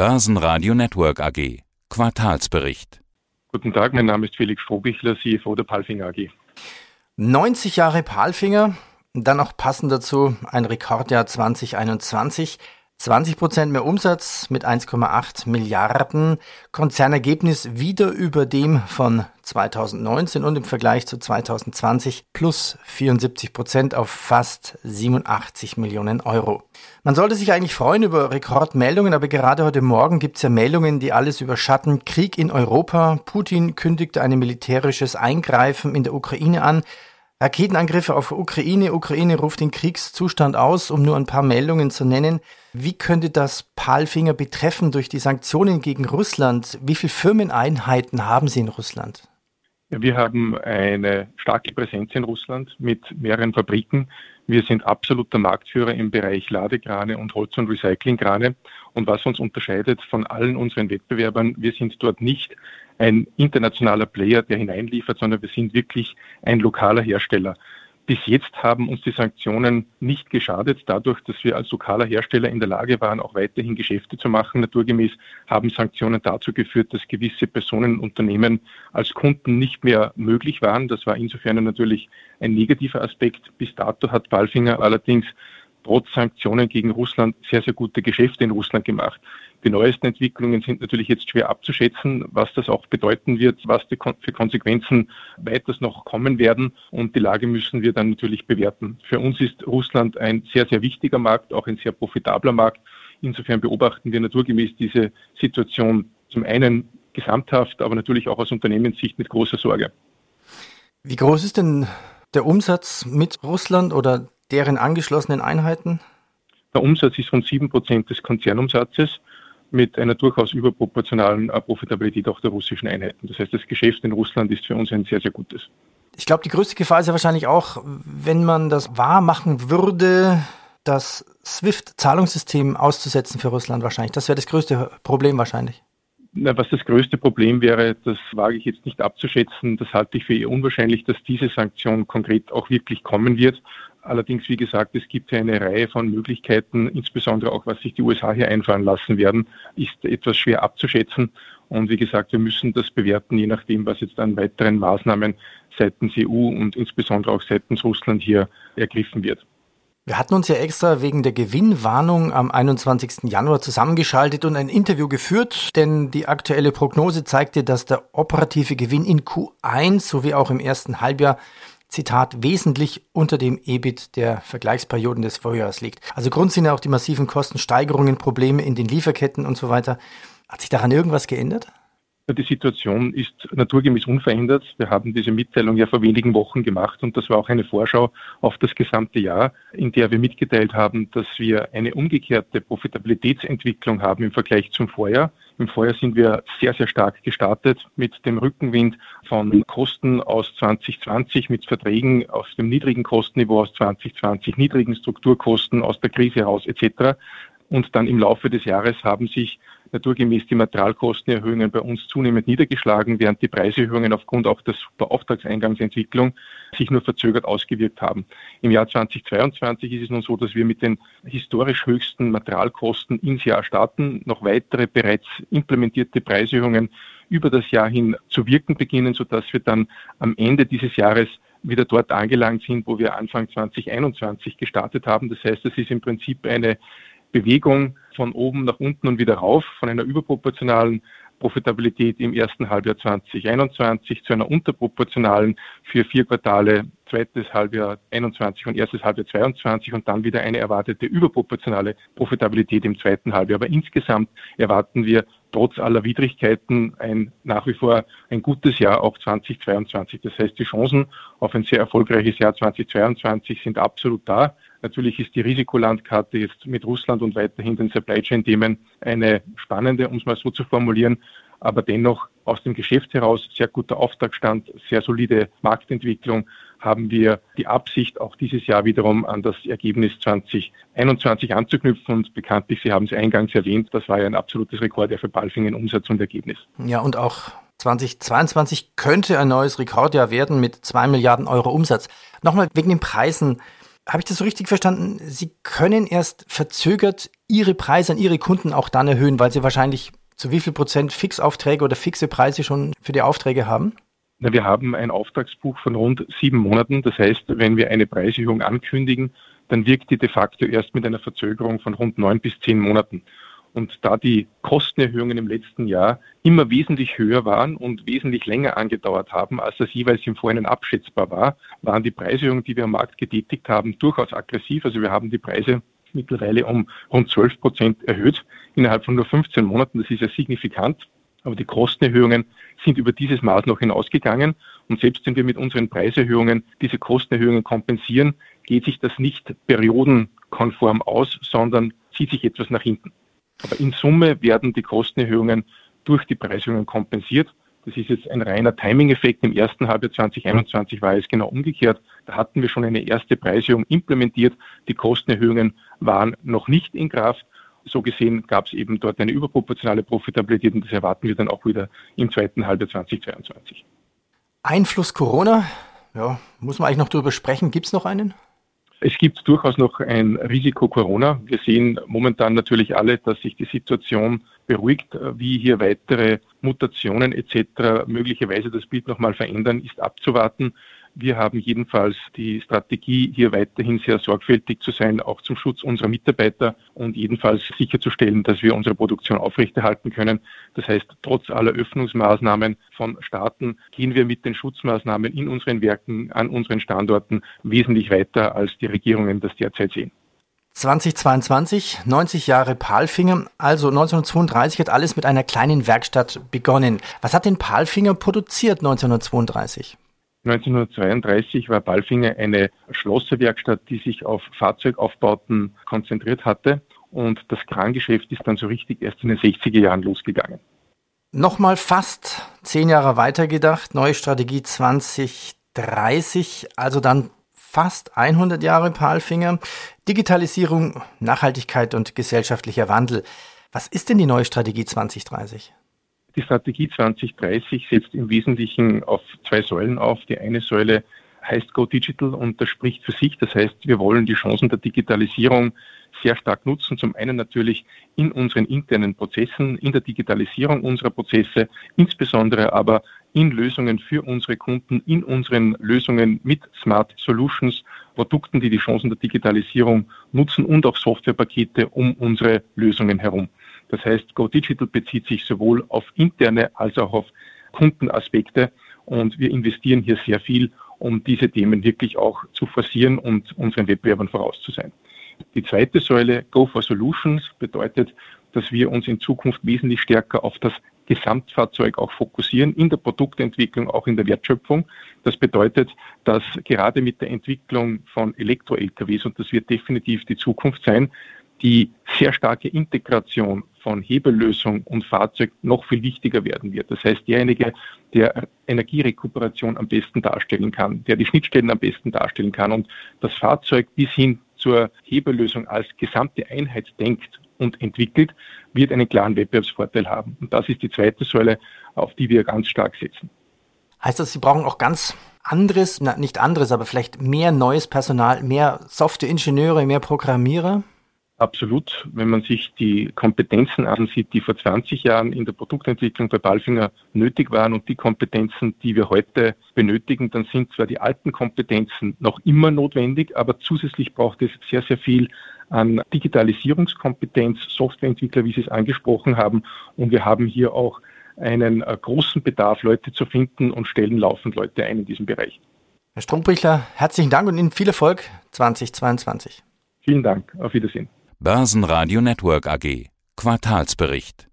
Börsenradio Network AG. Quartalsbericht. Guten Tag, mein Name ist Felix Strohbichler, CFO der Palfinger AG. 90 Jahre Palfinger, dann noch passend dazu ein Rekordjahr 2021. 20 Prozent mehr Umsatz mit 1,8 Milliarden. Konzernergebnis wieder über dem von 2019 und im Vergleich zu 2020 plus 74 Prozent auf fast 87 Millionen Euro. Man sollte sich eigentlich freuen über Rekordmeldungen, aber gerade heute Morgen gibt es ja Meldungen, die alles überschatten. Krieg in Europa. Putin kündigte ein militärisches Eingreifen in der Ukraine an. Raketenangriffe auf Ukraine. Ukraine ruft den Kriegszustand aus, um nur ein paar Meldungen zu nennen. Wie könnte das Palfinger betreffen durch die Sanktionen gegen Russland? Wie viele Firmeneinheiten haben Sie in Russland? Wir haben eine starke Präsenz in Russland mit mehreren Fabriken. Wir sind absoluter Marktführer im Bereich Ladekrane und Holz- und Recyclingkrane. Und was uns unterscheidet von allen unseren Wettbewerbern, wir sind dort nicht ein internationaler Player, der hineinliefert, sondern wir sind wirklich ein lokaler Hersteller. Bis jetzt haben uns die Sanktionen nicht geschadet, dadurch, dass wir als lokaler Hersteller in der Lage waren, auch weiterhin Geschäfte zu machen. Naturgemäß haben Sanktionen dazu geführt, dass gewisse Personen und Unternehmen als Kunden nicht mehr möglich waren. Das war insofern natürlich ein negativer Aspekt. Bis dato hat Balfinger allerdings trotz Sanktionen gegen Russland sehr, sehr gute Geschäfte in Russland gemacht. Die neuesten Entwicklungen sind natürlich jetzt schwer abzuschätzen, was das auch bedeuten wird, was für Konsequenzen weiters noch kommen werden. Und die Lage müssen wir dann natürlich bewerten. Für uns ist Russland ein sehr, sehr wichtiger Markt, auch ein sehr profitabler Markt. Insofern beobachten wir naturgemäß diese Situation zum einen gesamthaft, aber natürlich auch aus Unternehmenssicht mit großer Sorge. Wie groß ist denn der Umsatz mit Russland oder deren angeschlossenen Einheiten? Der Umsatz ist von 7% des Konzernumsatzes mit einer durchaus überproportionalen äh, Profitabilität auch der russischen Einheiten. Das heißt, das Geschäft in Russland ist für uns ein sehr, sehr gutes. Ich glaube, die größte Gefahr ist ja wahrscheinlich auch, wenn man das wahr machen würde, das SWIFT-Zahlungssystem auszusetzen für Russland wahrscheinlich. Das wäre das größte Problem wahrscheinlich. Na, was das größte Problem wäre, das wage ich jetzt nicht abzuschätzen. Das halte ich für eher unwahrscheinlich, dass diese Sanktion konkret auch wirklich kommen wird. Allerdings, wie gesagt, es gibt eine Reihe von Möglichkeiten, insbesondere auch was sich die USA hier einfallen lassen werden, ist etwas schwer abzuschätzen. Und wie gesagt, wir müssen das bewerten, je nachdem, was jetzt an weiteren Maßnahmen seitens EU und insbesondere auch seitens Russland hier ergriffen wird. Wir hatten uns ja extra wegen der Gewinnwarnung am 21. Januar zusammengeschaltet und ein Interview geführt, denn die aktuelle Prognose zeigte, dass der operative Gewinn in Q1 sowie auch im ersten Halbjahr Zitat, wesentlich unter dem EBIT der Vergleichsperioden des Vorjahres liegt. Also Grund sind ja auch die massiven Kostensteigerungen, Probleme in den Lieferketten und so weiter. Hat sich daran irgendwas geändert? Die Situation ist naturgemäß unverändert. Wir haben diese Mitteilung ja vor wenigen Wochen gemacht und das war auch eine Vorschau auf das gesamte Jahr, in der wir mitgeteilt haben, dass wir eine umgekehrte Profitabilitätsentwicklung haben im Vergleich zum Vorjahr. Im Vorjahr sind wir sehr, sehr stark gestartet mit dem Rückenwind von Kosten aus 2020, mit Verträgen aus dem niedrigen Kostenniveau aus 2020, niedrigen Strukturkosten aus der Krise heraus etc. Und dann im Laufe des Jahres haben sich naturgemäß die Materialkostenerhöhungen bei uns zunehmend niedergeschlagen, während die Preiserhöhungen aufgrund auch der Superauftragseingangsentwicklung sich nur verzögert ausgewirkt haben. Im Jahr 2022 ist es nun so, dass wir mit den historisch höchsten Materialkosten ins Jahr starten, noch weitere bereits implementierte Preiserhöhungen über das Jahr hin zu wirken beginnen, sodass wir dann am Ende dieses Jahres wieder dort angelangt sind, wo wir Anfang 2021 gestartet haben. Das heißt, es ist im Prinzip eine Bewegung von oben nach unten und wieder rauf, von einer überproportionalen Profitabilität im ersten Halbjahr 2021 zu einer unterproportionalen für vier Quartale zweites Halbjahr 21 und erstes Halbjahr 22 und dann wieder eine erwartete überproportionale Profitabilität im zweiten Halbjahr. Aber insgesamt erwarten wir trotz aller Widrigkeiten ein nach wie vor ein gutes Jahr auch 2022. Das heißt, die Chancen auf ein sehr erfolgreiches Jahr 2022 sind absolut da. Natürlich ist die Risikolandkarte jetzt mit Russland und weiterhin den Supply Chain Themen eine spannende, um es mal so zu formulieren. Aber dennoch aus dem Geschäft heraus sehr guter Auftragsstand, sehr solide Marktentwicklung haben wir die Absicht, auch dieses Jahr wiederum an das Ergebnis 2021 anzuknüpfen. Und bekanntlich, Sie haben es eingangs erwähnt, das war ja ein absolutes Rekord für Balfingen Umsatz und Ergebnis. Ja, und auch 2022 könnte ein neues Rekordjahr werden mit zwei Milliarden Euro Umsatz. Nochmal wegen den Preisen. Habe ich das so richtig verstanden? Sie können erst verzögert Ihre Preise an Ihre Kunden auch dann erhöhen, weil Sie wahrscheinlich zu wie viel Prozent Fixaufträge oder fixe Preise schon für die Aufträge haben? Na, wir haben ein Auftragsbuch von rund sieben Monaten. Das heißt, wenn wir eine Preiserhöhung ankündigen, dann wirkt die de facto erst mit einer Verzögerung von rund neun bis zehn Monaten. Und da die Kostenerhöhungen im letzten Jahr immer wesentlich höher waren und wesentlich länger angedauert haben, als das jeweils im Vorhinein abschätzbar war, waren die Preiserhöhungen, die wir am Markt getätigt haben, durchaus aggressiv. Also wir haben die Preise mittlerweile um rund 12 Prozent erhöht innerhalb von nur 15 Monaten. Das ist ja signifikant. Aber die Kostenerhöhungen sind über dieses Maß noch hinausgegangen. Und selbst wenn wir mit unseren Preiserhöhungen diese Kostenerhöhungen kompensieren, geht sich das nicht periodenkonform aus, sondern zieht sich etwas nach hinten. Aber in Summe werden die Kostenerhöhungen durch die Preiserhöhungen kompensiert. Das ist jetzt ein reiner Timing-Effekt. Im ersten Halbjahr 2021 war es genau umgekehrt. Da hatten wir schon eine erste Preiserhöhung implementiert. Die Kostenerhöhungen waren noch nicht in Kraft. So gesehen gab es eben dort eine überproportionale Profitabilität und das erwarten wir dann auch wieder im zweiten Halbjahr 2022. Einfluss Corona, ja, muss man eigentlich noch darüber sprechen. Gibt es noch einen? Es gibt durchaus noch ein Risiko Corona. Wir sehen momentan natürlich alle, dass sich die Situation beruhigt. Wie hier weitere Mutationen etc. möglicherweise das Bild nochmal verändern, ist abzuwarten. Wir haben jedenfalls die Strategie, hier weiterhin sehr sorgfältig zu sein, auch zum Schutz unserer Mitarbeiter und jedenfalls sicherzustellen, dass wir unsere Produktion aufrechterhalten können. Das heißt, trotz aller Öffnungsmaßnahmen von Staaten gehen wir mit den Schutzmaßnahmen in unseren Werken, an unseren Standorten wesentlich weiter, als die Regierungen das derzeit sehen. 2022, 90 Jahre Palfinger, also 1932 hat alles mit einer kleinen Werkstatt begonnen. Was hat denn Palfinger produziert 1932? 1932 war Balfinger eine Schlosserwerkstatt, die sich auf Fahrzeugaufbauten konzentriert hatte. Und das Krangeschäft ist dann so richtig erst in den 60er Jahren losgegangen. Nochmal fast zehn Jahre weitergedacht, neue Strategie 2030, also dann fast 100 Jahre Palfinger. Digitalisierung, Nachhaltigkeit und gesellschaftlicher Wandel. Was ist denn die neue Strategie 2030? Die Strategie 2030 setzt im Wesentlichen auf zwei Säulen auf. Die eine Säule heißt Go Digital und das spricht für sich. Das heißt, wir wollen die Chancen der Digitalisierung sehr stark nutzen. Zum einen natürlich in unseren internen Prozessen, in der Digitalisierung unserer Prozesse, insbesondere aber in Lösungen für unsere Kunden, in unseren Lösungen mit Smart Solutions, Produkten, die die Chancen der Digitalisierung nutzen und auch Softwarepakete um unsere Lösungen herum. Das heißt, Go Digital bezieht sich sowohl auf interne als auch auf Kundenaspekte und wir investieren hier sehr viel, um diese Themen wirklich auch zu forcieren und unseren Wettbewerbern voraus zu sein. Die zweite Säule, Go for Solutions, bedeutet, dass wir uns in Zukunft wesentlich stärker auf das Gesamtfahrzeug auch fokussieren, in der Produktentwicklung, auch in der Wertschöpfung. Das bedeutet, dass gerade mit der Entwicklung von Elektro-LKWs, und das wird definitiv die Zukunft sein, die sehr starke Integration von Hebellösung und Fahrzeug noch viel wichtiger werden wird. Das heißt, derjenige, der Energierekuperation am besten darstellen kann, der die Schnittstellen am besten darstellen kann und das Fahrzeug bis hin zur Hebellösung als gesamte Einheit denkt und entwickelt, wird einen klaren Wettbewerbsvorteil haben. Und das ist die zweite Säule, auf die wir ganz stark setzen. Heißt das, Sie brauchen auch ganz anderes, na, nicht anderes, aber vielleicht mehr neues Personal, mehr Softwareingenieure, mehr Programmierer? Absolut. Wenn man sich die Kompetenzen ansieht, die vor 20 Jahren in der Produktentwicklung bei Balfinger nötig waren und die Kompetenzen, die wir heute benötigen, dann sind zwar die alten Kompetenzen noch immer notwendig, aber zusätzlich braucht es sehr, sehr viel an Digitalisierungskompetenz, Softwareentwickler, wie Sie es angesprochen haben. Und wir haben hier auch einen äh, großen Bedarf, Leute zu finden und stellen laufend Leute ein in diesem Bereich. Herr Strombrichler, herzlichen Dank und Ihnen viel Erfolg 2022. Vielen Dank. Auf Wiedersehen. Börsenradio Network AG. Quartalsbericht